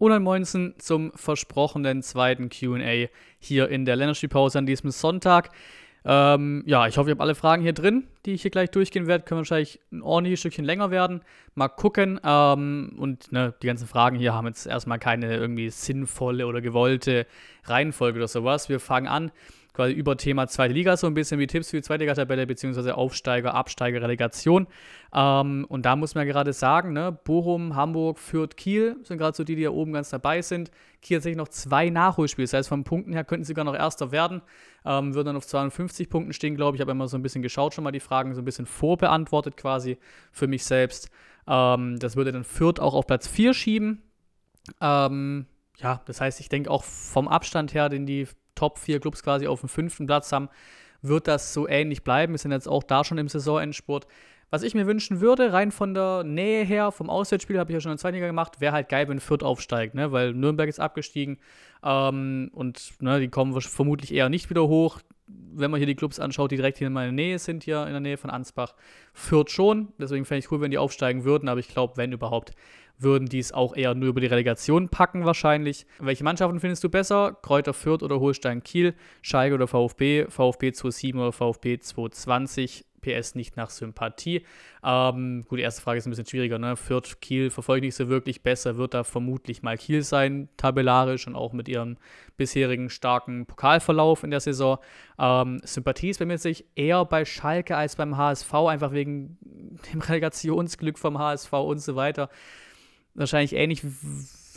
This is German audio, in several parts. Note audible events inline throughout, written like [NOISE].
und ein Moinsen zum versprochenen zweiten QA hier in der Länderspielpause an diesem Sonntag. Ähm, ja, ich hoffe, ihr habt alle Fragen hier drin, die ich hier gleich durchgehen werde. Können wahrscheinlich ein ordentliches Stückchen länger werden. Mal gucken. Ähm, und ne, die ganzen Fragen hier haben jetzt erstmal keine irgendwie sinnvolle oder gewollte Reihenfolge oder sowas. Wir fangen an quasi über Thema zweite Liga, so ein bisschen wie Tipps für die zweite Liga-Tabelle, beziehungsweise Aufsteiger, Absteiger, Relegation. Ähm, und da muss man gerade sagen, ne, Bochum, Hamburg, Fürth, Kiel sind gerade so die, die hier oben ganz dabei sind. Kiel hat sich noch zwei Nachholspiele, das heißt, von Punkten her könnten sie sogar noch Erster werden, ähm, würden dann auf 52 Punkten stehen, glaube ich. Ich habe immer so ein bisschen geschaut, schon mal die Fragen so ein bisschen vorbeantwortet quasi für mich selbst. Ähm, das würde dann Fürth auch auf Platz 4 schieben. Ähm, ja, das heißt, ich denke auch vom Abstand her, den die Top 4 Clubs quasi auf dem fünften Platz haben, wird das so ähnlich bleiben. Wir sind jetzt auch da schon im Saisonendspurt. Was ich mir wünschen würde, rein von der Nähe her, vom Auswärtsspiel, habe ich ja schon in der zweiten Liga gemacht, wäre halt geil, wenn Fürth aufsteigt, ne? weil Nürnberg ist abgestiegen ähm, und ne, die kommen vermutlich eher nicht wieder hoch. Wenn man hier die Clubs anschaut, die direkt hier in meiner Nähe sind, hier in der Nähe von Ansbach, Fürth schon. Deswegen fände ich cool, wenn die aufsteigen würden, aber ich glaube, wenn überhaupt, würden die es auch eher nur über die Relegation packen wahrscheinlich. Welche Mannschaften findest du besser? Kräuter Fürth oder Holstein Kiel? Schalke oder VfB? VfB 27 oder VfB 220? PS nicht nach Sympathie. Ähm, gut, die erste Frage ist ein bisschen schwieriger. Ne? Fürth, Kiel verfolge ich nicht so wirklich. Besser wird da vermutlich mal Kiel sein, tabellarisch und auch mit ihrem bisherigen starken Pokalverlauf in der Saison. Ähm, Sympathie ist bei mir sich eher bei Schalke als beim HSV, einfach wegen dem Relegationsglück vom HSV und so weiter wahrscheinlich ähnlich,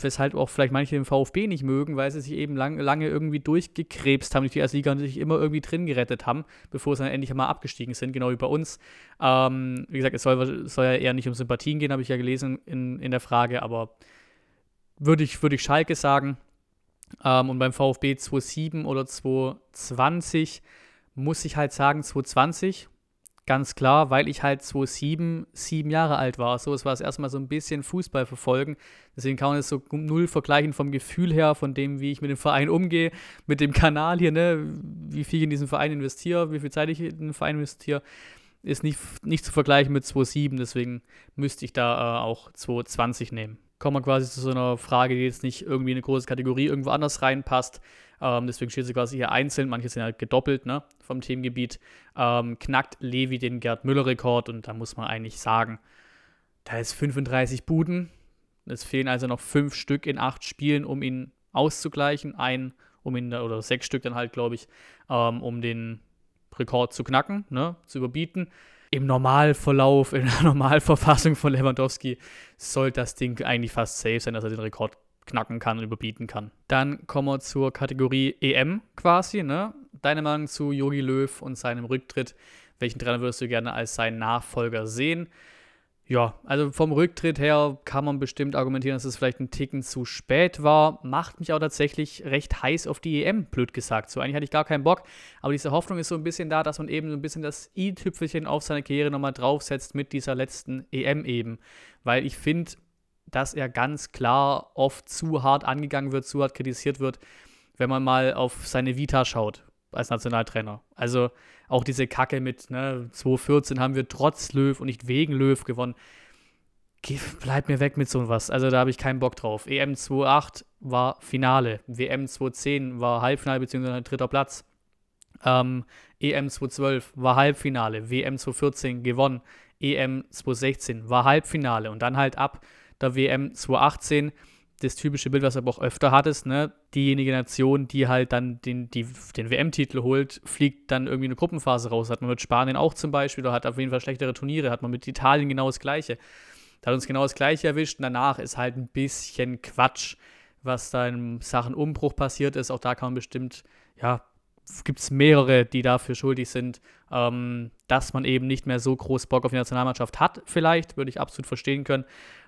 weshalb auch vielleicht manche den VfB nicht mögen, weil sie sich eben lang, lange irgendwie durchgekrebst haben durch die erste Liga und sich immer irgendwie drin gerettet haben, bevor sie dann endlich mal abgestiegen sind, genau wie bei uns. Ähm, wie gesagt, es soll, soll, ja eher nicht um Sympathien gehen, habe ich ja gelesen in, in der Frage, aber würde ich, würd ich Schalke sagen. Ähm, und beim VfB 2,7 oder 2,20 muss ich halt sagen 2,20 Ganz klar, weil ich halt 2007 sieben Jahre alt war. So, es war das erste Mal so ein bisschen Fußball verfolgen. Deswegen kann man es so null vergleichen vom Gefühl her, von dem, wie ich mit dem Verein umgehe, mit dem Kanal hier, ne, wie viel ich in diesen Verein investiere, wie viel Zeit ich in den Verein investiere, ist nicht, nicht zu vergleichen mit 2007. Deswegen müsste ich da äh, auch 2020 nehmen. Kommen wir quasi zu so einer Frage, die jetzt nicht irgendwie in eine große Kategorie irgendwo anders reinpasst. Ähm, deswegen steht sie quasi hier einzeln, manche sind halt gedoppelt ne, vom Themengebiet. Ähm, knackt Levi den Gerd Müller-Rekord und da muss man eigentlich sagen, da ist 35 Buden. Es fehlen also noch fünf Stück in acht Spielen, um ihn auszugleichen. Ein, um ihn, oder sechs Stück dann halt, glaube ich, ähm, um den Rekord zu knacken, ne, zu überbieten. Im Normalverlauf, in der [LAUGHS] Normalverfassung von Lewandowski sollte das Ding eigentlich fast safe sein, dass er den Rekord knacken kann und überbieten kann. Dann kommen wir zur Kategorie EM quasi. Ne? Deine Meinung zu Yogi Löw und seinem Rücktritt. Welchen Trainer würdest du gerne als seinen Nachfolger sehen? Ja, also vom Rücktritt her kann man bestimmt argumentieren, dass es vielleicht ein Ticken zu spät war. Macht mich auch tatsächlich recht heiß auf die EM, blöd gesagt. So eigentlich hatte ich gar keinen Bock, aber diese Hoffnung ist so ein bisschen da, dass man eben so ein bisschen das i-Tüpfelchen auf seine Karriere nochmal draufsetzt mit dieser letzten EM eben. Weil ich finde, dass er ganz klar oft zu hart angegangen wird, zu hart kritisiert wird, wenn man mal auf seine Vita schaut als Nationaltrainer. Also auch diese Kacke mit ne, 2014 haben wir trotz Löw und nicht wegen Löw gewonnen. Bleib mir weg mit so was. Also da habe ich keinen Bock drauf. EM 28 war Finale. WM 2010 war Halbfinale bzw. dritter Platz. Ähm, EM 2012 war Halbfinale. WM 2014 gewonnen. EM 2016 war Halbfinale. Und dann halt ab der WM 2018 das typische Bild, was du aber auch öfter hattest, ne? Diejenige Nation, die halt dann den, die, den WM-Titel holt, fliegt dann irgendwie eine Gruppenphase raus. Hat man mit Spanien auch zum Beispiel, oder hat auf jeden Fall schlechtere Turniere, hat man mit Italien genau das Gleiche. Da hat uns genau das Gleiche erwischt und danach ist halt ein bisschen Quatsch, was da in Sachen Umbruch passiert ist. Auch da kann man bestimmt, ja, gibt es mehrere, die dafür schuldig sind, ähm, dass man eben nicht mehr so groß Bock auf die Nationalmannschaft hat, vielleicht, würde ich absolut verstehen können.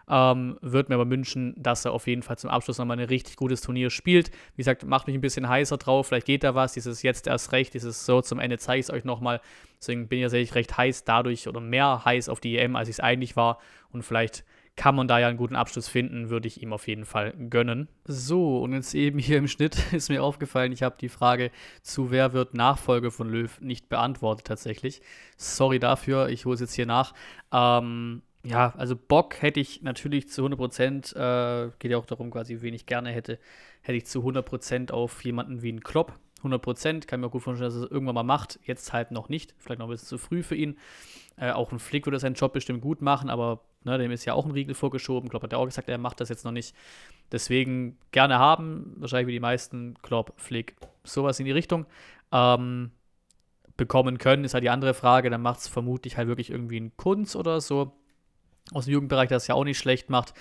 Ähm, würde mir aber wünschen, dass er auf jeden Fall zum Abschluss nochmal ein richtig gutes Turnier spielt. Wie gesagt, macht mich ein bisschen heißer drauf. Vielleicht geht da was. Dieses jetzt erst recht, dieses so zum Ende zeige ich es euch nochmal. Deswegen bin ich tatsächlich recht heiß dadurch oder mehr heiß auf die EM, als ich es eigentlich war. Und vielleicht kann man da ja einen guten Abschluss finden, würde ich ihm auf jeden Fall gönnen. So, und jetzt eben hier im Schnitt [LAUGHS] ist mir aufgefallen, ich habe die Frage zu wer wird Nachfolger von Löw nicht beantwortet tatsächlich. Sorry dafür, ich hole es jetzt hier nach. Ähm, ja, also Bock hätte ich natürlich zu 100 Prozent, äh, geht ja auch darum, quasi, wen ich gerne hätte, hätte ich zu 100 Prozent auf jemanden wie einen Klopp. 100 Prozent, kann mir gut vorstellen, dass er es irgendwann mal macht, jetzt halt noch nicht, vielleicht noch ein bisschen zu früh für ihn. Äh, auch ein Flick würde seinen Job bestimmt gut machen, aber ne, dem ist ja auch ein Riegel vorgeschoben. Klopp hat ja auch gesagt, er macht das jetzt noch nicht. Deswegen gerne haben, wahrscheinlich wie die meisten, Klopp, Flick, sowas in die Richtung. Ähm, bekommen können, ist halt die andere Frage. Dann macht es vermutlich halt wirklich irgendwie ein Kunz oder so aus dem Jugendbereich, der es ja auch nicht schlecht macht.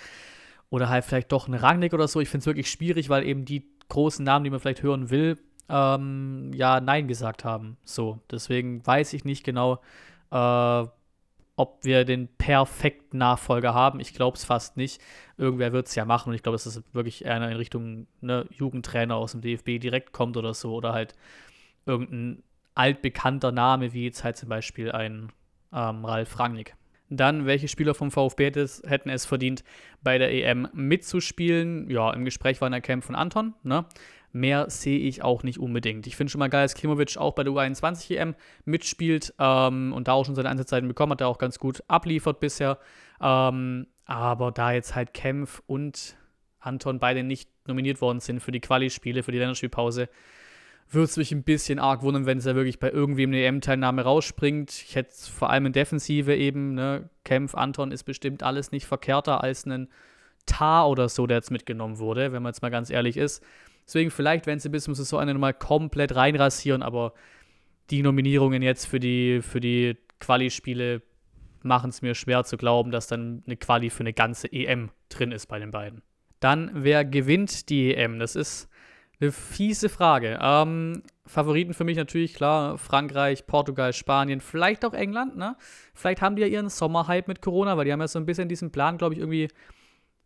Oder halt vielleicht doch ein Rangnick oder so. Ich finde es wirklich schwierig, weil eben die großen Namen, die man vielleicht hören will, ähm, ja, Nein gesagt haben. So, deswegen weiß ich nicht genau, äh, ob wir den perfekten Nachfolger haben. Ich glaube es fast nicht. Irgendwer wird es ja machen und ich glaube, dass es wirklich eher in Richtung ne, Jugendtrainer aus dem DFB direkt kommt oder so. Oder halt irgendein altbekannter Name, wie jetzt halt zum Beispiel ein ähm, Ralf Rangnick. Dann, welche Spieler vom VfB hätten es verdient, bei der EM mitzuspielen? Ja, im Gespräch war ein Camp von Anton. Ne? Mehr sehe ich auch nicht unbedingt. Ich finde schon mal geil, dass Klimovic auch bei der U21 EM mitspielt ähm, und da auch schon seine Einsatzzeiten bekommen hat, der auch ganz gut abliefert bisher. Ähm, aber da jetzt halt Kempf und Anton beide nicht nominiert worden sind für die Quali-Spiele, für die Länderspielpause, würde es mich ein bisschen arg wundern, wenn es ja wirklich bei irgendwem eine EM-Teilnahme rausspringt. Ich hätte vor allem in Defensive eben, ne, Kempf, Anton ist bestimmt alles nicht verkehrter als ein Tar oder so, der jetzt mitgenommen wurde, wenn man jetzt mal ganz ehrlich ist. Deswegen vielleicht, wenn sie bis zum Saisonende nochmal komplett reinrasieren, aber die Nominierungen jetzt für die, für die Quali-Spiele machen es mir schwer zu glauben, dass dann eine Quali für eine ganze EM drin ist bei den beiden. Dann, wer gewinnt die EM? Das ist eine fiese Frage. Ähm, Favoriten für mich natürlich, klar, Frankreich, Portugal, Spanien, vielleicht auch England, ne? Vielleicht haben die ja ihren Sommerhype mit Corona, weil die haben ja so ein bisschen diesen Plan, glaube ich, irgendwie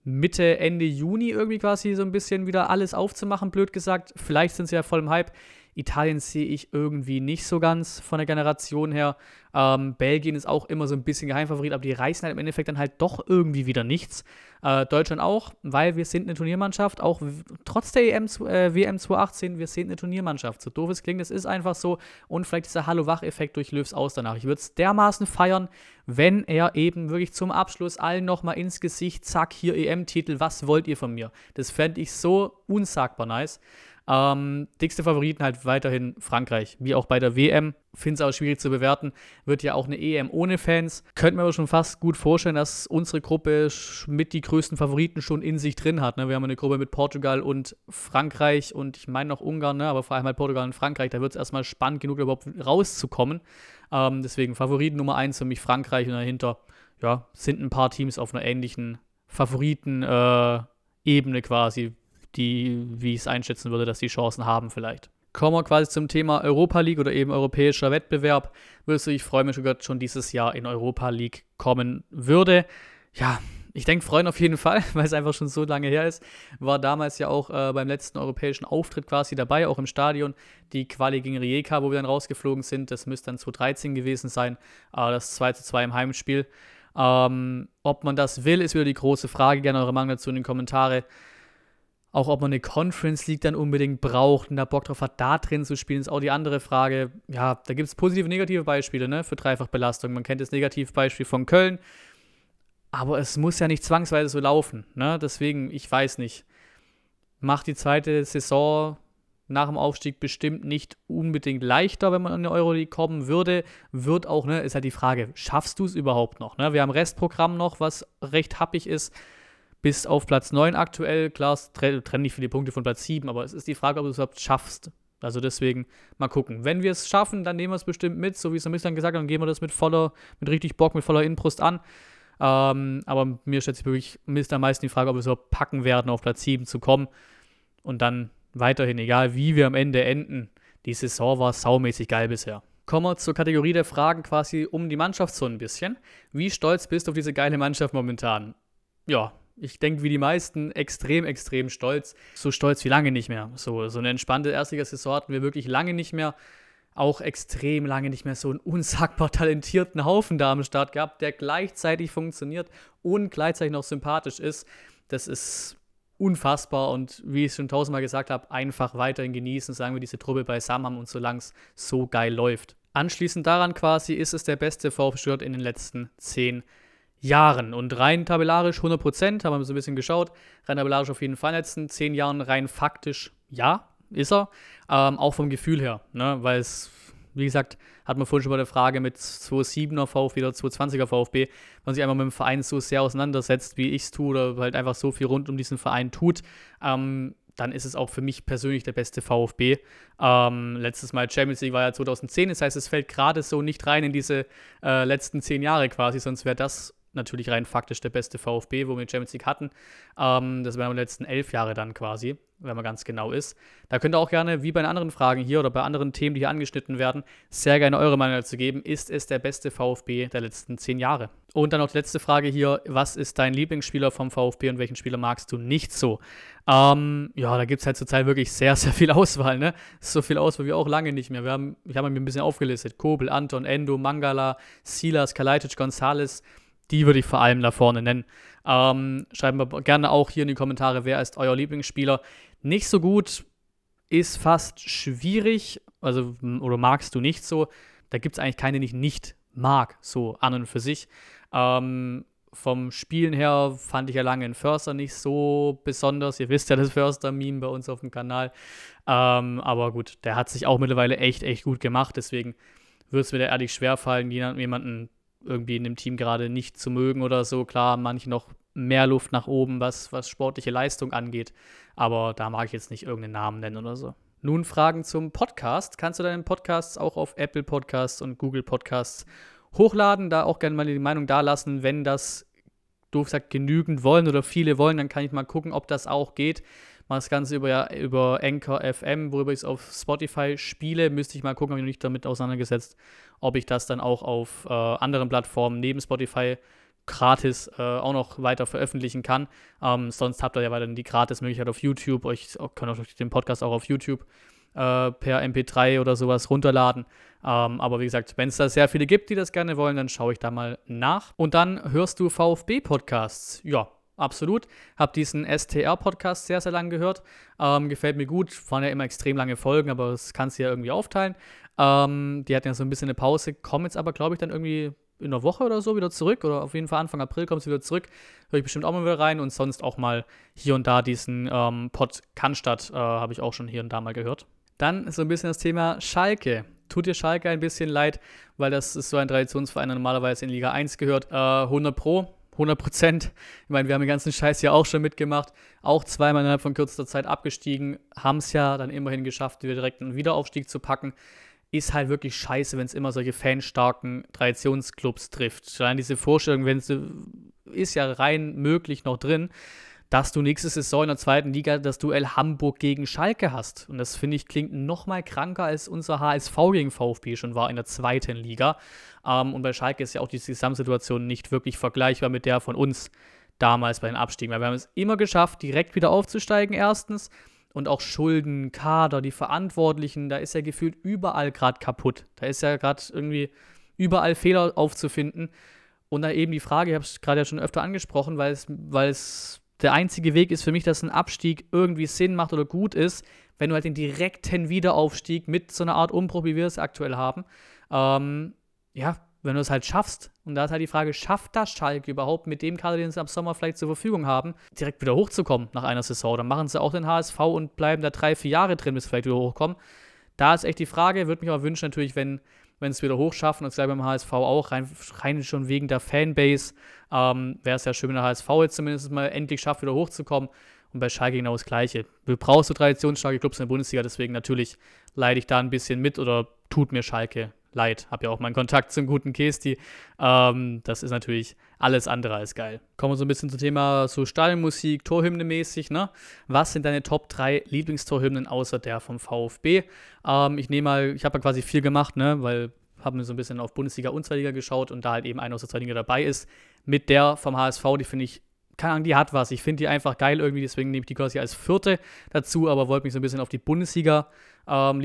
Mitte, Ende Juni irgendwie quasi so ein bisschen wieder alles aufzumachen, blöd gesagt. Vielleicht sind sie ja voll im Hype. Italien sehe ich irgendwie nicht so ganz von der Generation her. Ähm, Belgien ist auch immer so ein bisschen Geheimfavorit, aber die reißen halt im Endeffekt dann halt doch irgendwie wieder nichts. Äh, Deutschland auch, weil wir sind eine Turniermannschaft, auch trotz der EM, äh, WM 2018, wir sind eine Turniermannschaft. So doof es klingt, es ist einfach so. Und vielleicht dieser Hallo-Wach-Effekt durch Löws aus danach. Ich würde es dermaßen feiern, wenn er eben wirklich zum Abschluss allen nochmal ins Gesicht, zack, hier EM-Titel, was wollt ihr von mir? Das fände ich so unsagbar nice. Ähm, dickste Favoriten halt weiterhin Frankreich, wie auch bei der WM. Finde es auch schwierig zu bewerten. Wird ja auch eine EM ohne Fans. Könnten wir aber schon fast gut vorstellen, dass unsere Gruppe mit die größten Favoriten schon in sich drin hat. Ne? Wir haben eine Gruppe mit Portugal und Frankreich und ich meine noch Ungarn, ne? aber vor allem halt Portugal und Frankreich. Da wird es erstmal spannend genug, überhaupt rauszukommen. Ähm, deswegen Favoriten Nummer 1 für mich Frankreich und dahinter ja, sind ein paar Teams auf einer ähnlichen Favoriten-Ebene äh, quasi die, wie ich es einschätzen würde, dass die Chancen haben vielleicht. Kommen wir quasi zum Thema Europa League oder eben europäischer Wettbewerb. Würdest du, ich freue mich sogar schon dieses Jahr in Europa League kommen würde. Ja, ich denke, freuen auf jeden Fall, [LAUGHS] weil es einfach schon so lange her ist. War damals ja auch äh, beim letzten europäischen Auftritt quasi dabei, auch im Stadion. Die Quali gegen Rijeka, wo wir dann rausgeflogen sind, das müsste dann 2013 gewesen sein. Äh, das 2 zu 2 im Heimspiel. Ähm, ob man das will, ist wieder die große Frage. Gerne eure Meinung dazu in den Kommentaren. Auch ob man eine Conference League dann unbedingt braucht und da Bock drauf hat, da drin zu spielen, ist auch die andere Frage. Ja, da gibt es positive und negative Beispiele ne, für Dreifachbelastung. Man kennt das Negativbeispiel von Köln, aber es muss ja nicht zwangsweise so laufen. Ne? Deswegen, ich weiß nicht. Macht die zweite Saison nach dem Aufstieg bestimmt nicht unbedingt leichter, wenn man in die Euroleague kommen würde. Wird auch, ne, ist halt die Frage, schaffst du es überhaupt noch? Ne? Wir haben Restprogramm noch, was recht happig ist bis auf Platz 9 aktuell. Klar, es trennen nicht viele Punkte von Platz 7, aber es ist die Frage, ob du es überhaupt schaffst. Also deswegen mal gucken. Wenn wir es schaffen, dann nehmen wir es bestimmt mit, so wie es ein bisschen gesagt hat, dann gehen wir das mit voller, mit richtig Bock, mit voller Inbrust an. Ähm, aber mir stellt sich wirklich Mist am meisten die Frage, ob wir es überhaupt packen werden, auf Platz 7 zu kommen. Und dann weiterhin, egal wie wir am Ende enden, die Saison war saumäßig geil bisher. Kommen wir zur Kategorie der Fragen quasi um die Mannschaft so ein bisschen. Wie stolz bist du auf diese geile Mannschaft momentan? Ja, ich denke, wie die meisten, extrem, extrem stolz. So stolz wie lange nicht mehr. So, so eine entspannte Erstliga-Saison hatten wir wirklich lange nicht mehr. Auch extrem lange nicht mehr so einen unsagbar talentierten Haufen da am Start gehabt, der gleichzeitig funktioniert und gleichzeitig noch sympathisch ist. Das ist unfassbar und wie ich es schon tausendmal gesagt habe, einfach weiterhin genießen, sagen wir, diese Truppe beisammen haben und solange es so geil läuft. Anschließend daran quasi ist es der beste VfB Stuttgart in den letzten zehn Jahren. Jahren. Und rein tabellarisch 100%, haben wir so ein bisschen geschaut. Rein tabellarisch auf jeden Fall in den letzten 10 Jahren, rein faktisch ja, ist er. Ähm, auch vom Gefühl her, ne? weil es, wie gesagt, hat man vorhin schon bei der Frage mit 2,7er VfB oder 2,20er VfB, wenn man sich einfach mit dem Verein so sehr auseinandersetzt, wie ich es tue, oder halt einfach so viel rund um diesen Verein tut, ähm, dann ist es auch für mich persönlich der beste VfB. Ähm, letztes Mal Champions League war ja 2010, das heißt, es fällt gerade so nicht rein in diese äh, letzten zehn Jahre quasi, sonst wäre das natürlich rein faktisch der beste VfB, wo wir Champions League hatten. Ähm, das wären die letzten elf Jahre dann quasi, wenn man ganz genau ist. Da könnt ihr auch gerne, wie bei anderen Fragen hier oder bei anderen Themen, die hier angeschnitten werden, sehr gerne eure Meinung dazu geben. Ist es der beste VfB der letzten zehn Jahre? Und dann noch die letzte Frage hier: Was ist dein Lieblingsspieler vom VfB und welchen Spieler magst du nicht so? Ähm, ja, da gibt es halt zurzeit wirklich sehr, sehr viel Auswahl, ne? So viel Auswahl wie auch lange nicht mehr. Wir haben, ich habe mir ein bisschen aufgelistet: Kobel, Anton, Endo, Mangala, Silas, Kalajdzic, Gonzales. Die würde ich vor allem da vorne nennen. Ähm, schreibt mir gerne auch hier in die Kommentare, wer ist euer Lieblingsspieler. Nicht so gut, ist fast schwierig, also oder magst du nicht so. Da gibt es eigentlich keine, die ich nicht mag, so an und für sich. Ähm, vom Spielen her fand ich ja lange in Förster nicht so besonders. Ihr wisst ja das Förster-Meme bei uns auf dem Kanal. Ähm, aber gut, der hat sich auch mittlerweile echt, echt gut gemacht. Deswegen würde es mir da ehrlich schwer fallen, jemanden irgendwie in dem Team gerade nicht zu mögen oder so. Klar, manche noch mehr Luft nach oben, was, was sportliche Leistung angeht. Aber da mag ich jetzt nicht irgendeinen Namen nennen oder so. Nun Fragen zum Podcast. Kannst du deinen Podcasts auch auf Apple Podcasts und Google Podcasts hochladen? Da auch gerne mal die Meinung dalassen, wenn das, doof gesagt, genügend wollen oder viele wollen, dann kann ich mal gucken, ob das auch geht. Mal das Ganze über, über Anchor FM, worüber ich es auf Spotify spiele. Müsste ich mal gucken, habe ich noch nicht damit auseinandergesetzt, ob ich das dann auch auf äh, anderen Plattformen neben Spotify gratis äh, auch noch weiter veröffentlichen kann. Ähm, sonst habt ihr ja weiterhin die Gratis-Möglichkeit auf YouTube. Euch könnt euch den Podcast auch auf YouTube äh, per MP3 oder sowas runterladen. Ähm, aber wie gesagt, wenn es da sehr viele gibt, die das gerne wollen, dann schaue ich da mal nach. Und dann hörst du VfB-Podcasts. Ja, absolut. Habe diesen STR-Podcast sehr, sehr lange gehört. Ähm, gefällt mir gut. Waren ja immer extrem lange Folgen, aber das kannst du ja irgendwie aufteilen. Ähm, die hatten ja so ein bisschen eine Pause, kommen jetzt aber, glaube ich, dann irgendwie in einer Woche oder so wieder zurück. Oder auf jeden Fall Anfang April kommt sie wieder zurück. Höre ich bestimmt auch mal wieder rein. Und sonst auch mal hier und da diesen ähm, Pod Cannstatt äh, habe ich auch schon hier und da mal gehört. Dann so ein bisschen das Thema Schalke. Tut dir Schalke ein bisschen leid, weil das ist so ein Traditionsverein, der normalerweise in Liga 1 gehört. Äh, 100 Pro 100 Prozent. Ich meine, wir haben den ganzen Scheiß ja auch schon mitgemacht. Auch zweimal innerhalb von kürzester Zeit abgestiegen. Haben es ja dann immerhin geschafft, wieder direkt einen Wiederaufstieg zu packen. Ist halt wirklich scheiße, wenn es immer solche fanstarken Traditionsclubs trifft. Allein diese Vorstellung, wenn es ist ja rein möglich noch drin dass du nächste Saison in der zweiten Liga das Duell Hamburg gegen Schalke hast. Und das finde ich klingt noch mal kranker als unser HSV gegen VfB schon war in der zweiten Liga. Ähm, und bei Schalke ist ja auch die Gesamtsituation nicht wirklich vergleichbar mit der von uns damals bei den Abstiegen. Weil wir haben es immer geschafft, direkt wieder aufzusteigen, erstens. Und auch Schulden, Kader, die Verantwortlichen, da ist ja gefühlt überall gerade kaputt. Da ist ja gerade irgendwie überall Fehler aufzufinden. Und dann eben die Frage, ich habe es gerade ja schon öfter angesprochen, weil es, weil es der einzige Weg ist für mich, dass ein Abstieg irgendwie Sinn macht oder gut ist, wenn du halt den direkten Wiederaufstieg mit so einer Art Umbruch, wie wir es aktuell haben, ähm, ja, wenn du es halt schaffst, und da ist halt die Frage, schafft das Schalke überhaupt mit dem Kader, den sie am Sommer vielleicht zur Verfügung haben, direkt wieder hochzukommen nach einer Saison? Dann machen sie auch den HSV und bleiben da drei, vier Jahre drin, bis sie vielleicht wieder hochkommen. Da ist echt die Frage, würde mich aber wünschen natürlich, wenn wenn es wieder hochschaffen, und das gleich beim HSV auch, rein, rein schon wegen der Fanbase, ähm, wäre es ja schön, wenn der HSV jetzt zumindest mal endlich schafft, wieder hochzukommen. Und bei Schalke genau das Gleiche. Du brauchst so traditionsstarke Clubs in der Bundesliga, deswegen natürlich leide ich da ein bisschen mit oder tut mir Schalke leid. Hab ja auch meinen Kontakt zum guten Kesti. Ähm, das ist natürlich alles andere als geil. Kommen wir so ein bisschen zum Thema so Stadionmusik, Torhymne mäßig, ne? Was sind deine Top 3 Lieblingstorhymnen außer der vom VfB? Ähm, ich nehme mal, ich habe ja quasi viel gemacht, ne? Weil haben mir so ein bisschen auf Bundesliga und Zweitliga geschaut und da halt eben eine aus der Zweitliga dabei ist. Mit der vom HSV, die finde ich keine Ahnung, die hat was. Ich finde die einfach geil irgendwie, deswegen nehme ich die quasi als vierte dazu, aber wollte mich so ein bisschen auf die Bundesliga ähm,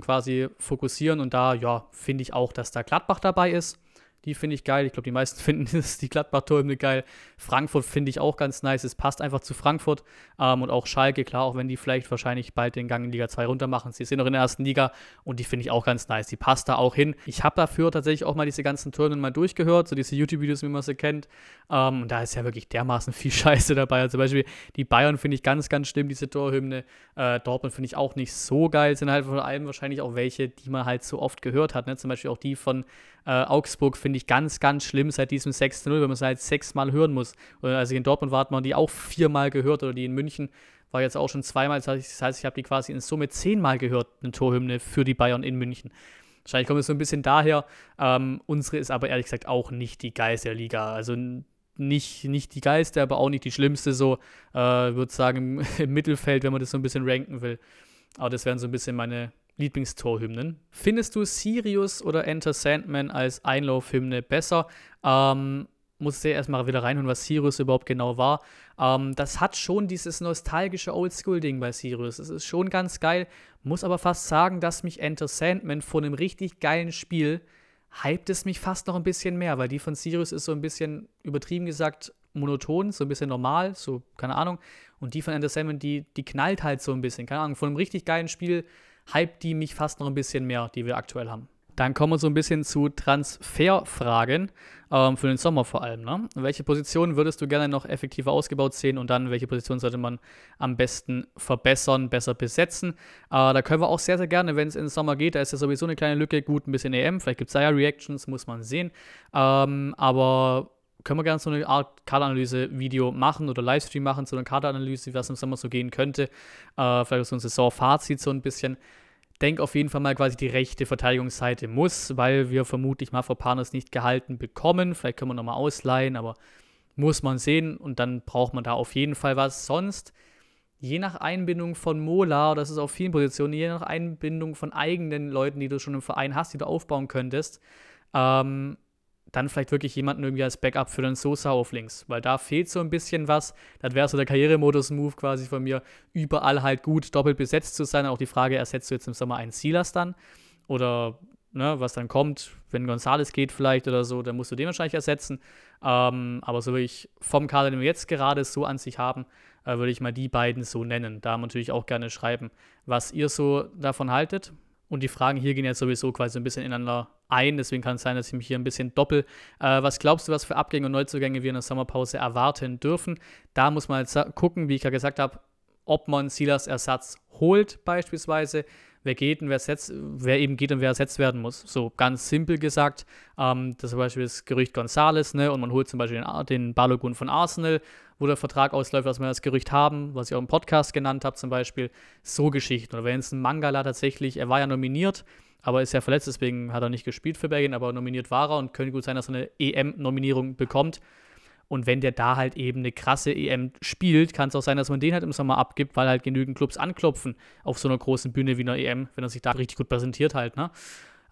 quasi fokussieren und da, ja, finde ich auch, dass da Gladbach dabei ist. Die finde ich geil. Ich glaube, die meisten [LAUGHS] finden die Gladbach-Torhymne geil. Frankfurt finde ich auch ganz nice. Es passt einfach zu Frankfurt. Ähm, und auch Schalke, klar, auch wenn die vielleicht wahrscheinlich bald den Gang in Liga 2 runtermachen. Sie sind noch in der ersten Liga und die finde ich auch ganz nice. Die passt da auch hin. Ich habe dafür tatsächlich auch mal diese ganzen Torhymnen mal durchgehört, so diese YouTube-Videos, wie man sie kennt. Ähm, und da ist ja wirklich dermaßen [LAUGHS] viel Scheiße dabei. Also zum Beispiel die Bayern finde ich ganz, ganz schlimm, diese Torhymne. Äh, Dortmund finde ich auch nicht so geil. Sind halt vor allem wahrscheinlich auch welche, die man halt so oft gehört hat. Ne? Zum Beispiel auch die von äh, Augsburg finde ich ganz, ganz schlimm seit diesem 6-0, wenn man es halt sechsmal hören muss. Oder als ich in Dortmund war, hat man die auch viermal gehört oder die in München war jetzt auch schon zweimal. Das heißt, ich habe die quasi in Summe zehnmal gehört, eine Torhymne für die Bayern in München. Wahrscheinlich kommt es so ein bisschen daher. Ähm, unsere ist aber ehrlich gesagt auch nicht die geilste der Liga. Also nicht, nicht die geilste, aber auch nicht die schlimmste. So, äh, würde sagen, [LAUGHS] im Mittelfeld, wenn man das so ein bisschen ranken will. Aber das wären so ein bisschen meine Lieblingstorhymnen. Findest du Sirius oder Enter Sandman als Einlaufhymne besser? Ähm, musste erstmal wieder reinhören, was Sirius überhaupt genau war. Ähm, das hat schon dieses nostalgische Oldschool-Ding bei Sirius. Es ist schon ganz geil. Muss aber fast sagen, dass mich Enter Sandman von einem richtig geilen Spiel hypt es mich fast noch ein bisschen mehr, weil die von Sirius ist so ein bisschen übertrieben gesagt monoton, so ein bisschen normal, so, keine Ahnung. Und die von Enter Sandman, die, die knallt halt so ein bisschen, keine Ahnung. Von einem richtig geilen Spiel hypt die mich fast noch ein bisschen mehr, die wir aktuell haben. Dann kommen wir so ein bisschen zu Transferfragen, ähm, für den Sommer vor allem. Ne? Welche Position würdest du gerne noch effektiver ausgebaut sehen und dann welche Position sollte man am besten verbessern, besser besetzen? Äh, da können wir auch sehr, sehr gerne, wenn es in den Sommer geht, da ist ja sowieso eine kleine Lücke, gut, ein bisschen EM, vielleicht gibt es da ja Reactions, muss man sehen. Ähm, aber können wir gerne so eine Art Kaderanalyse-Video machen oder Livestream machen, so eine Kaderanalyse, was im Sommer so gehen könnte. Äh, vielleicht so ein Saisonfazit so ein bisschen. Denk auf jeden Fall mal quasi die rechte Verteidigungsseite muss, weil wir vermutlich Mafropanos nicht gehalten bekommen. Vielleicht können wir nochmal ausleihen, aber muss man sehen und dann braucht man da auf jeden Fall was. Sonst, je nach Einbindung von Mola, das ist auf vielen Positionen, je nach Einbindung von eigenen Leuten, die du schon im Verein hast, die du aufbauen könntest, ähm, dann vielleicht wirklich jemanden irgendwie als Backup für den Sosa auf links, weil da fehlt so ein bisschen was. Das wäre so der Karrieremodus-Move quasi von mir, überall halt gut doppelt besetzt zu sein. Auch die Frage, ersetzt du jetzt im Sommer einen Silas dann? Oder ne, was dann kommt, wenn Gonzales geht vielleicht oder so, dann musst du den wahrscheinlich ersetzen. Ähm, aber so würde ich vom Kader, den wir jetzt gerade so an sich haben, äh, würde ich mal die beiden so nennen. Da natürlich auch gerne schreiben, was ihr so davon haltet. Und die Fragen hier gehen jetzt sowieso quasi ein bisschen ineinander ein. Deswegen kann es sein, dass ich mich hier ein bisschen doppel. Äh, was glaubst du, was für Abgänge und Neuzugänge wir in der Sommerpause erwarten dürfen? Da muss man jetzt gucken, wie ich ja gesagt habe, ob man Silas Ersatz holt beispielsweise wer geht und wer, setzt, wer eben geht und wer ersetzt werden muss. So ganz simpel gesagt, ähm, das ist zum Beispiel das Gerücht Gonzales, ne, und man holt zum Beispiel den, den Balogun von Arsenal, wo der Vertrag ausläuft, was wir das Gerücht haben, was ich auch im Podcast genannt habe, zum Beispiel. So Geschichten. Oder wenn es ein Mangala tatsächlich, er war ja nominiert, aber ist ja verletzt, deswegen hat er nicht gespielt für Belgien, aber nominiert war er und könnte gut sein, dass er eine EM-Nominierung bekommt. Und wenn der da halt eben eine krasse EM spielt, kann es auch sein, dass man den halt im Sommer abgibt, weil halt genügend Clubs anklopfen auf so einer großen Bühne wie einer EM, wenn er sich da richtig gut präsentiert halt, ne?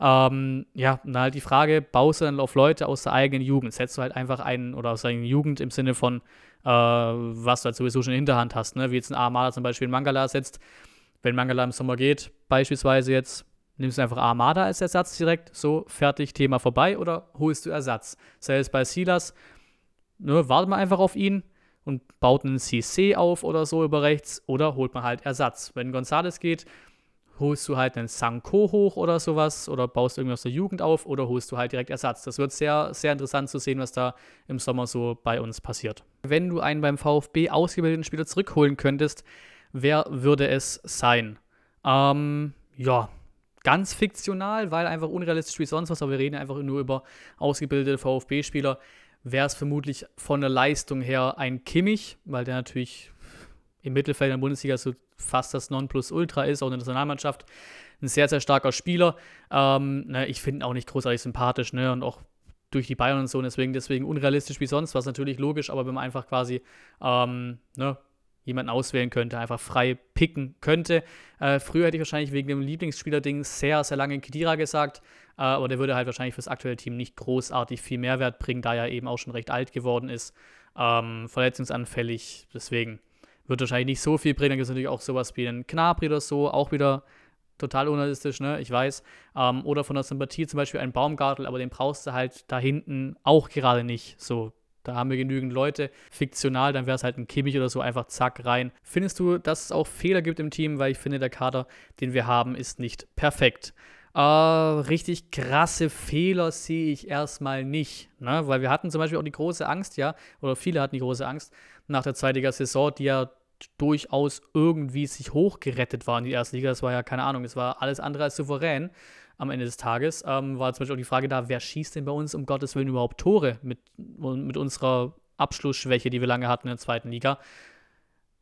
Ähm, ja, dann halt die Frage, baust du dann auf Leute aus der eigenen Jugend? Setzt du halt einfach einen oder aus der eigenen Jugend im Sinne von, äh, was du halt sowieso schon in Hinterhand hast, ne? Wie jetzt ein Armada zum Beispiel in Mangala setzt. Wenn Mangala im Sommer geht, beispielsweise jetzt, nimmst du einfach Armada als Ersatz direkt, so, fertig, Thema vorbei, oder holst du Ersatz? Sei es bei Silas, ne, wartet man einfach auf ihn und baut einen CC auf oder so über rechts oder holt man halt Ersatz. Wenn Gonzales geht, holst du halt einen Sanko hoch oder sowas oder baust du irgendwas der Jugend auf oder holst du halt direkt Ersatz. Das wird sehr, sehr interessant zu sehen, was da im Sommer so bei uns passiert. Wenn du einen beim VfB ausgebildeten Spieler zurückholen könntest, wer würde es sein? Ähm, ja, ganz fiktional, weil einfach unrealistisch wie sonst was, aber wir reden einfach nur über ausgebildete VfB-Spieler wäre es vermutlich von der Leistung her ein Kimmich, weil der natürlich im Mittelfeld in der Bundesliga so fast das Nonplusultra ist, auch in der Nationalmannschaft. Ein sehr, sehr starker Spieler. Ähm, ne, ich finde ihn auch nicht großartig sympathisch ne, und auch durch die Bayern und so, deswegen, deswegen unrealistisch wie sonst, was natürlich logisch, aber wenn man einfach quasi ähm, ne, jemanden auswählen könnte, einfach frei picken könnte. Äh, früher hätte ich wahrscheinlich wegen dem Lieblingsspieler-Ding sehr, sehr lange Kedira gesagt, äh, aber der würde halt wahrscheinlich fürs aktuelle Team nicht großartig viel Mehrwert bringen, da er eben auch schon recht alt geworden ist, ähm, verletzungsanfällig, deswegen wird wahrscheinlich nicht so viel bringen. Dann gibt es natürlich auch sowas wie einen Knabri oder so, auch wieder total unrealistisch, ne? Ich weiß. Ähm, oder von der Sympathie zum Beispiel ein Baumgartel, aber den brauchst du halt da hinten auch gerade nicht. So, da haben wir genügend Leute. Fiktional, dann wäre es halt ein Kimmich oder so, einfach zack rein. Findest du, dass es auch Fehler gibt im Team? Weil ich finde, der Kader, den wir haben, ist nicht perfekt. Äh, richtig krasse Fehler sehe ich erstmal nicht. Ne? Weil wir hatten zum Beispiel auch die große Angst, ja, oder viele hatten die große Angst nach der zweiten Saison, die ja durchaus irgendwie sich hochgerettet war in die erste Liga. Das war ja keine Ahnung, es war alles andere als souverän am Ende des Tages. Ähm, war zum Beispiel auch die Frage da, wer schießt denn bei uns um Gottes Willen überhaupt Tore mit, mit unserer Abschlussschwäche, die wir lange hatten in der zweiten Liga.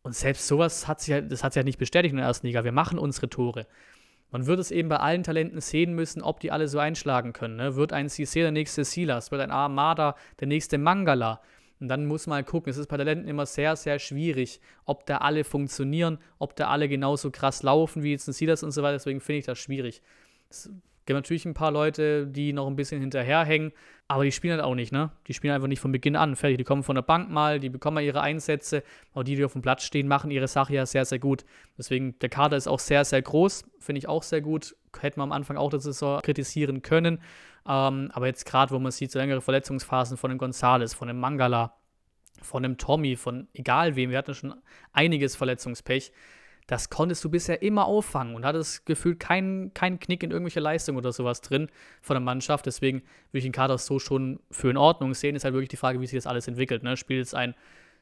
Und selbst sowas hat sich halt, das hat sich halt nicht bestätigt in der ersten Liga. Wir machen unsere Tore. Man wird es eben bei allen Talenten sehen müssen, ob die alle so einschlagen können. Ne? Wird ein Cissé der nächste Silas? Wird ein Armada der nächste Mangala? Und dann muss man gucken. Es ist bei Talenten immer sehr, sehr schwierig, ob da alle funktionieren, ob da alle genauso krass laufen wie jetzt ein Silas und so weiter. Deswegen finde ich das schwierig. Es gibt natürlich ein paar Leute, die noch ein bisschen hinterherhängen, aber die spielen halt auch nicht, ne? Die spielen einfach nicht von Beginn an. Fertig. Die kommen von der Bank mal, die bekommen mal ihre Einsätze, aber die, die auf dem Platz stehen, machen ihre Sache ja sehr, sehr gut. Deswegen, der Kader ist auch sehr, sehr groß, finde ich auch sehr gut. Hätten wir am Anfang auch der Saison kritisieren können. Ähm, aber jetzt gerade, wo man sieht, so längere Verletzungsphasen von dem Gonzales, von dem Mangala, von dem Tommy, von egal wem, wir hatten schon einiges Verletzungspech. Das konntest du bisher immer auffangen und hattest gefühlt keinen kein Knick in irgendwelche Leistung oder sowas drin von der Mannschaft. Deswegen würde ich den Kader so schon für in Ordnung sehen. Ist halt wirklich die Frage, wie sich das alles entwickelt. Ne? Spielt jetzt ein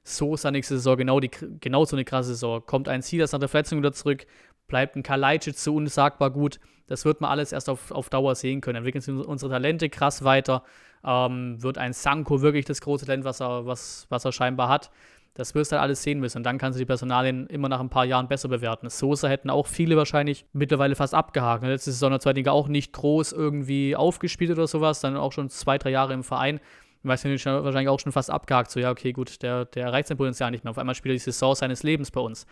Sosa nächste Saison genau, die, genau so eine krasse Saison? Kommt ein Silas nach der Verletzung wieder zurück? Bleibt ein Kalajdzic so unsagbar gut? Das wird man alles erst auf, auf Dauer sehen können. Entwickeln sich unsere Talente krass weiter. Ähm, wird ein Sanko wirklich das große Talent, was er, was, was er scheinbar hat? Das wirst du halt alles sehen müssen. Und dann kannst du die Personalien immer nach ein paar Jahren besser bewerten. Sosa hätten auch viele wahrscheinlich mittlerweile fast abgehakt. Letzte Saison der zweiten Liga auch nicht groß irgendwie aufgespielt oder sowas, dann auch schon zwei, drei Jahre im Verein. Weiß ja wahrscheinlich auch schon fast abgehakt. So, ja, okay, gut, der, der erreicht sein Potenzial nicht mehr. Auf einmal spielt er die Saison seines Lebens bei uns.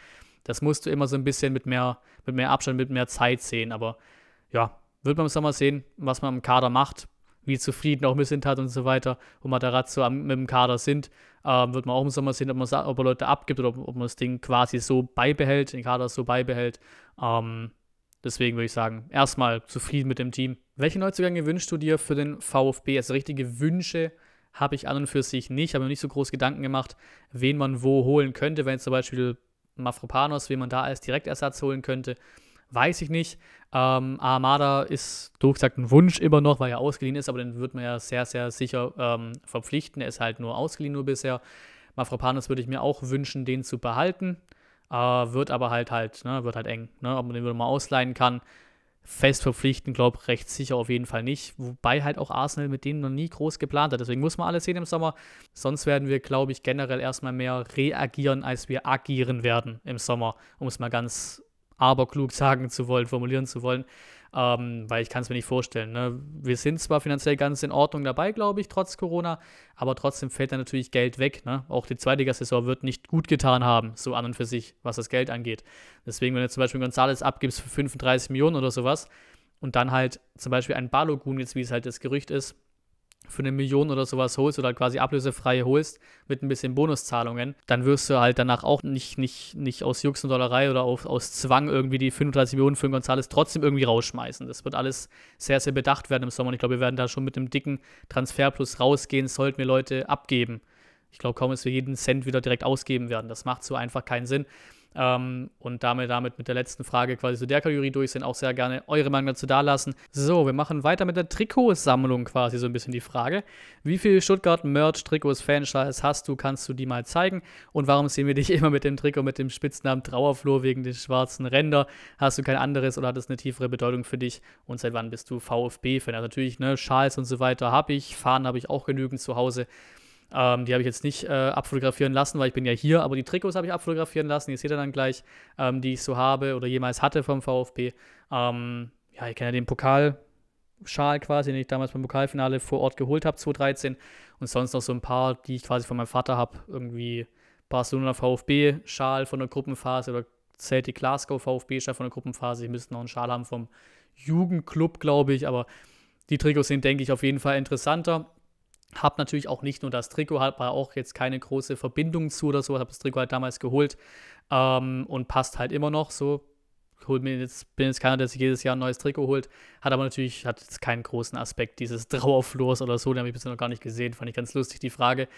Das musst du immer so ein bisschen mit mehr, mit mehr Abstand, mit mehr Zeit sehen. Aber ja, wird man im Sommer sehen, was man im Kader macht wie zufrieden auch wir sind hat und so weiter und Matarazzo mit dem Kader sind, ähm, wird man auch im Sommer sehen, ob, man, ob er Leute abgibt oder ob, ob, man das Ding quasi so beibehält, den Kader so beibehält. Ähm, deswegen würde ich sagen, erstmal zufrieden mit dem Team. Welche Neuzugänge wünschst du dir für den VfB? Also richtige Wünsche habe ich an und für sich nicht, habe mir nicht so groß Gedanken gemacht, wen man wo holen könnte, wenn jetzt zum Beispiel Mafropanos, wen man da als Direktersatz holen könnte weiß ich nicht. Ähm, Armada ist, doof gesagt, ein Wunsch immer noch, weil er ausgeliehen ist, aber den wird man ja sehr, sehr sicher ähm, verpflichten. Er ist halt nur ausgeliehen nur bisher. Mafropanos würde ich mir auch wünschen, den zu behalten. Äh, wird aber halt halt, ne, wird halt eng, ne, ob man den wieder mal ausleihen kann. Fest verpflichten, glaube ich, recht sicher auf jeden Fall nicht. Wobei halt auch Arsenal mit denen noch nie groß geplant hat. Deswegen muss man alles sehen im Sommer. Sonst werden wir, glaube ich, generell erstmal mehr reagieren, als wir agieren werden im Sommer, um es mal ganz aberklug [LAUGHS] sagen zu wollen, formulieren zu wollen, ähm, weil ich kann es mir nicht vorstellen. Ne? Wir sind zwar finanziell ganz in Ordnung dabei, glaube ich, trotz Corona, aber trotzdem fällt da natürlich Geld weg. Ne? Auch die zweite Saison wird nicht gut getan haben, so an und für sich, was das Geld angeht. Deswegen, wenn du zum Beispiel Gonzales abgibst für 35 Millionen oder sowas und dann halt zum Beispiel einen Balogun, jetzt wie es halt das Gerücht ist, für eine Million oder sowas holst oder quasi ablösefrei holst mit ein bisschen Bonuszahlungen, dann wirst du halt danach auch nicht, nicht, nicht aus Jux und Dollerei oder auf, aus Zwang irgendwie die 35 Millionen für Gonzales trotzdem irgendwie rausschmeißen. Das wird alles sehr, sehr bedacht werden im Sommer und ich glaube, wir werden da schon mit einem dicken Transferplus rausgehen, sollten wir Leute abgeben. Ich glaube kaum, dass wir jeden Cent wieder direkt ausgeben werden. Das macht so einfach keinen Sinn. Ähm, und damit, damit mit der letzten Frage quasi zu der Kategorie durch sind, auch sehr gerne eure Meinung dazu dalassen. So, wir machen weiter mit der Trikotsammlung quasi so ein bisschen die Frage. Wie viel Stuttgart-Merch, Trikots, Franchise hast du? Kannst du die mal zeigen? Und warum sehen wir dich [LAUGHS] immer mit dem Trikot mit dem Spitznamen Trauerflor wegen den schwarzen Ränder? Hast du kein anderes oder hat es eine tiefere Bedeutung für dich? Und seit wann bist du VfB-Fan? Also natürlich, ne, Schals und so weiter habe ich, Fahnen habe ich auch genügend zu Hause. Ähm, die habe ich jetzt nicht äh, abfotografieren lassen, weil ich bin ja hier, aber die Trikots habe ich abfotografieren lassen. Die seht ihr dann gleich, ähm, die ich so habe oder jemals hatte vom VfB. Ähm, ja, ich kenne ja den Pokalschal quasi, den ich damals beim Pokalfinale vor Ort geholt habe, 2013. Und sonst noch so ein paar, die ich quasi von meinem Vater habe. Irgendwie Barcelona VfB-Schal von der Gruppenphase oder Celtic Glasgow VfB-Schal von der Gruppenphase. Ich müsste noch einen Schal haben vom Jugendclub, glaube ich. Aber die Trikots sind, denke ich, auf jeden Fall interessanter. Hab natürlich auch nicht nur das Trikot, habe auch jetzt keine große Verbindung zu oder so, habe das Trikot halt damals geholt ähm, und passt halt immer noch so. hol mir jetzt, bin jetzt keiner, der sich jedes Jahr ein neues Trikot holt. Hat aber natürlich, hat jetzt keinen großen Aspekt dieses [LAUGHS] Trauerflurs oder so, den habe ich bisher noch gar nicht gesehen. Fand ich ganz lustig, die Frage.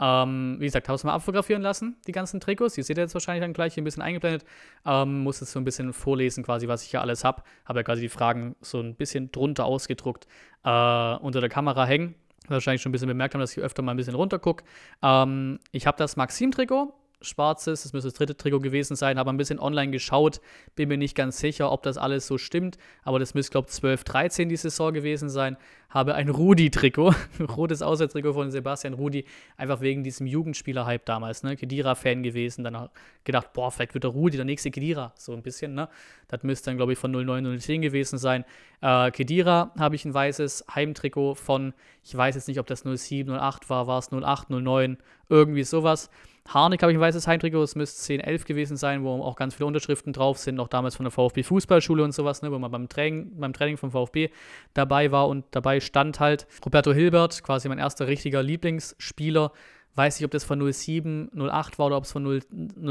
Ähm, wie gesagt, habe es mal abfotografieren lassen, die ganzen Trikots. Ihr seht jetzt wahrscheinlich dann gleich hier ein bisschen eingeblendet. Ähm, muss jetzt so ein bisschen vorlesen, quasi, was ich hier alles habe. Habe ja quasi die Fragen so ein bisschen drunter ausgedruckt äh, unter der Kamera hängen. Wahrscheinlich schon ein bisschen bemerkt haben, dass ich öfter mal ein bisschen runter gucke. Ähm, ich habe das Maxim-Trikot schwarzes, das müsste das dritte Trikot gewesen sein, habe ein bisschen online geschaut, bin mir nicht ganz sicher, ob das alles so stimmt, aber das müsste, glaube ich, 12, 13 die Saison gewesen sein. Habe ein Rudi-Trikot, [LAUGHS] rotes Auswärtstrikot von Sebastian Rudi, einfach wegen diesem Jugendspieler-Hype damals, ne, Kedira-Fan gewesen, dann gedacht, boah, vielleicht wird der Rudi der nächste Kedira, so ein bisschen, ne. Das müsste dann, glaube ich, von 09, 010 gewesen sein. Äh, Kedira habe ich ein weißes Heimtrikot von, ich weiß jetzt nicht, ob das 07, 08 war, war es 08, 09, irgendwie sowas. Harnik habe ich ein weißes Heimtrikot, es müsste 10, 11 gewesen sein, wo auch ganz viele Unterschriften drauf sind, noch damals von der VfB Fußballschule und sowas, ne, wo man beim Training, beim Training vom VfB dabei war und dabei stand halt Roberto Hilbert, quasi mein erster richtiger Lieblingsspieler. Weiß nicht, ob das von 07, 08 war oder ob es von 0,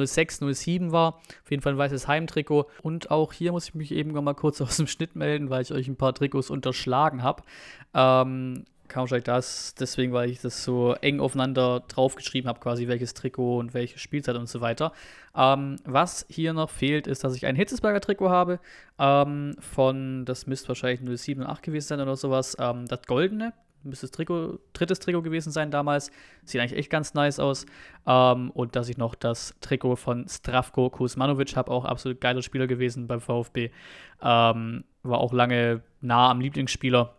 06, 07 war. Auf jeden Fall ein weißes Heimtrikot. Und auch hier muss ich mich eben mal kurz [LAUGHS] aus dem Schnitt melden, weil ich euch ein paar Trikots unterschlagen habe. Ähm, wahrscheinlich das, deswegen, weil ich das so eng aufeinander draufgeschrieben habe, quasi welches Trikot und welche Spielzeit und so weiter. Ähm, was hier noch fehlt, ist, dass ich ein Hitzesberger Trikot habe, ähm, von, das müsste wahrscheinlich 07 und 8 gewesen sein oder sowas, ähm, das goldene, müsste das Trikot, drittes Trikot gewesen sein damals, sieht eigentlich echt ganz nice aus. Ähm, und dass ich noch das Trikot von Stravko Kuzmanovic habe, auch absolut geiler Spieler gewesen beim VfB, ähm, war auch lange nah am Lieblingsspieler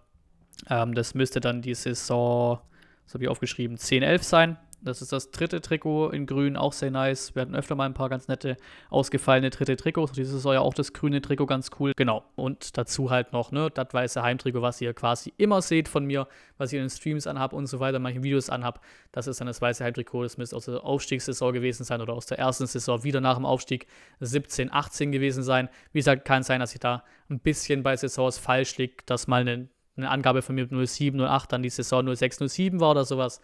ähm, das müsste dann die Saison, das habe ich aufgeschrieben, 10-11 sein. Das ist das dritte Trikot in grün, auch sehr nice. Wir hatten öfter mal ein paar ganz nette, ausgefallene dritte Trikots. Diese Saison ja auch das grüne Trikot ganz cool. Genau. Und dazu halt noch, ne, das weiße Heimtrikot, was ihr quasi immer seht von mir, was ich in den Streams anhab und so weiter, manche Videos anhab. Das ist dann das weiße Heimtrikot. Das müsste aus der Aufstiegssaison gewesen sein oder aus der ersten Saison wieder nach dem Aufstieg 17, 18 gewesen sein. Wie gesagt, kann sein, dass ich da ein bisschen bei Saisons falsch liege, dass mal eine eine Angabe von mir 07, 08 dann die Saison 06, 07 war oder sowas.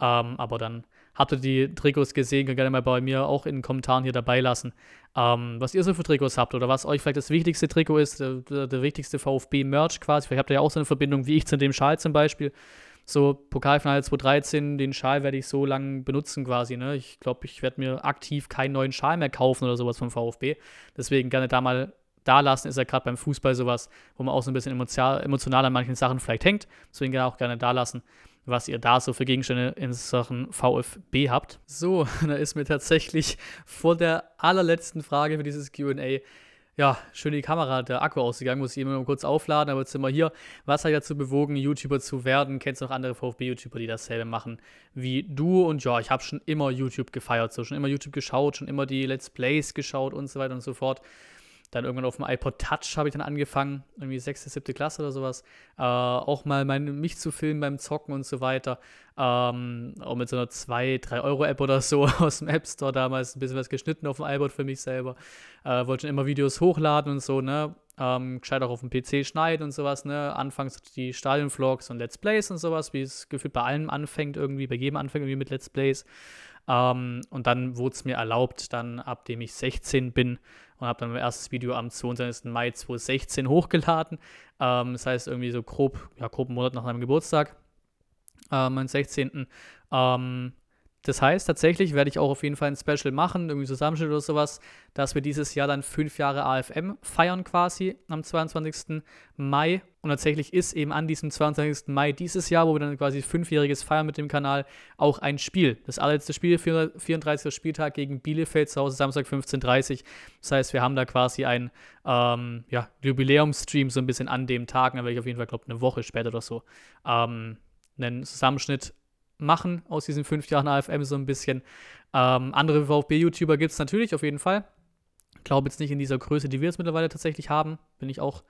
Ähm, aber dann habt ihr die Trikots gesehen, könnt gerne mal bei mir auch in den Kommentaren hier dabei lassen, ähm, was ihr so für Trikots habt oder was euch vielleicht das wichtigste Trikot ist, der, der, der wichtigste VfB-Merch quasi. Vielleicht habt ihr ja auch so eine Verbindung wie ich zu dem Schal zum Beispiel. So, Pokalfinale 2013, den Schal werde ich so lange benutzen quasi. Ne? Ich glaube, ich werde mir aktiv keinen neuen Schal mehr kaufen oder sowas vom VfB. Deswegen gerne da mal da lassen, ist ja gerade beim Fußball sowas, wo man auch so ein bisschen emotional, an manchen Sachen vielleicht hängt. Deswegen gerne auch gerne da lassen, was ihr da so für Gegenstände in Sachen VfB habt. So, [LAUGHS] da ist mir tatsächlich vor der allerletzten Frage für dieses QA ja, schön die Kamera, der Akku ausgegangen, muss ich immer nur kurz aufladen, aber jetzt sind wir hier. Was hat dazu bewogen, YouTuber zu werden? Kennst du noch andere VfB-YouTuber, die dasselbe machen wie du? Und ja, ich habe schon immer YouTube gefeiert, so schon immer YouTube geschaut, schon immer die Let's Plays geschaut und so weiter und so fort. Dann irgendwann auf dem iPod Touch habe ich dann angefangen, irgendwie sechste, siebte Klasse oder sowas, äh, auch mal mein, mich zu filmen beim Zocken und so weiter. Ähm, auch mit so einer 2, 3 Euro App oder so [LAUGHS] aus dem App Store damals ein bisschen was geschnitten auf dem iPod für mich selber. Äh, wollte schon immer Videos hochladen und so, ne? Ähm, gescheit auch auf dem PC schneiden und sowas, ne? Anfangs die Stadionvlogs und Let's Plays und sowas, wie es gefühlt bei allen anfängt, irgendwie, bei jedem anfängt irgendwie mit Let's Plays. Ähm, und dann wurde es mir erlaubt, dann ab dem ich 16 bin und habe dann mein erstes Video am 22. Mai 2016 hochgeladen. Ähm, das heißt irgendwie so grob, ja, grob einen Monat nach meinem Geburtstag, äh, meinen 16. Ähm, das heißt, tatsächlich werde ich auch auf jeden Fall ein Special machen, irgendwie Zusammenschnitt oder sowas, dass wir dieses Jahr dann fünf Jahre AFM feiern quasi am 22. Mai. Und tatsächlich ist eben an diesem 22. Mai dieses Jahr, wo wir dann quasi fünfjähriges feiern mit dem Kanal, auch ein Spiel. Das allerletzte Spiel, 34. Spieltag gegen Bielefeld zu Hause, Samstag 15.30 Uhr. Das heißt, wir haben da quasi ein ähm, ja, Jubiläumsstream so ein bisschen an dem Tag. Da werde ich auf jeden Fall, glaube ich, eine Woche später oder so ähm, einen Zusammenschnitt machen aus diesen fünf Jahren AFM so ein bisschen. Ähm, andere VfB-YouTuber gibt es natürlich auf jeden Fall. Glaube jetzt nicht in dieser Größe, die wir jetzt mittlerweile tatsächlich haben. Bin ich auch,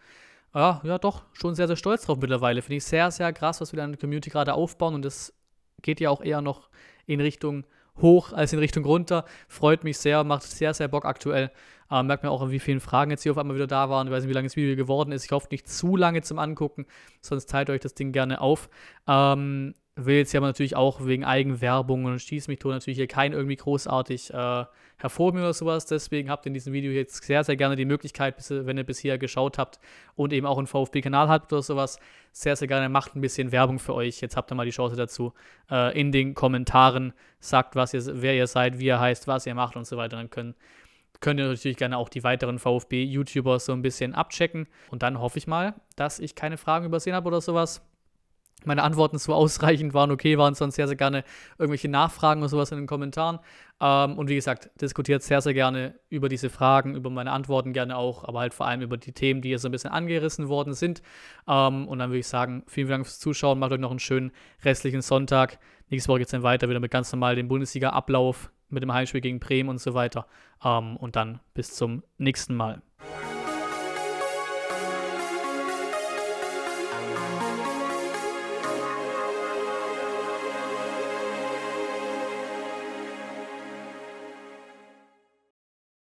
ja, ja doch, schon sehr, sehr stolz drauf mittlerweile. Finde ich sehr, sehr krass, was wir da in der Community gerade aufbauen. Und das geht ja auch eher noch in Richtung hoch als in Richtung runter. Freut mich sehr, macht sehr, sehr Bock aktuell. Ähm, merkt man auch, wie vielen Fragen jetzt hier auf einmal wieder da waren. Ich weiß nicht, wie lange das Video geworden ist. Ich hoffe nicht zu lange zum Angucken, sonst teilt euch das Ding gerne auf. Ähm, will jetzt aber natürlich auch wegen Eigenwerbung und schießt mich tot natürlich hier kein irgendwie großartig äh, hervorheben oder sowas. Deswegen habt ihr in diesem Video jetzt sehr, sehr gerne die Möglichkeit, wenn ihr bisher geschaut habt und eben auch einen VfB-Kanal habt oder sowas, sehr, sehr gerne macht ein bisschen Werbung für euch. Jetzt habt ihr mal die Chance dazu. Äh, in den Kommentaren sagt, was ihr, wer ihr seid, wie ihr heißt, was ihr macht und so weiter. Dann können könnt ihr natürlich gerne auch die weiteren VfB-YouTuber so ein bisschen abchecken. Und dann hoffe ich mal, dass ich keine Fragen übersehen habe oder sowas meine Antworten so [LAUGHS] ausreichend waren, okay waren, sonst sehr, sehr gerne irgendwelche Nachfragen oder sowas in den Kommentaren. Ähm, und wie gesagt, diskutiert sehr, sehr gerne über diese Fragen, über meine Antworten gerne auch, aber halt vor allem über die Themen, die hier so ein bisschen angerissen worden sind. Ähm, und dann würde ich sagen, vielen Dank fürs Zuschauen, macht euch noch einen schönen restlichen Sonntag. Nächste Woche geht es dann weiter wieder mit ganz normal dem Bundesliga-Ablauf, mit dem Heimspiel gegen Bremen und so weiter. Ähm, und dann bis zum nächsten Mal.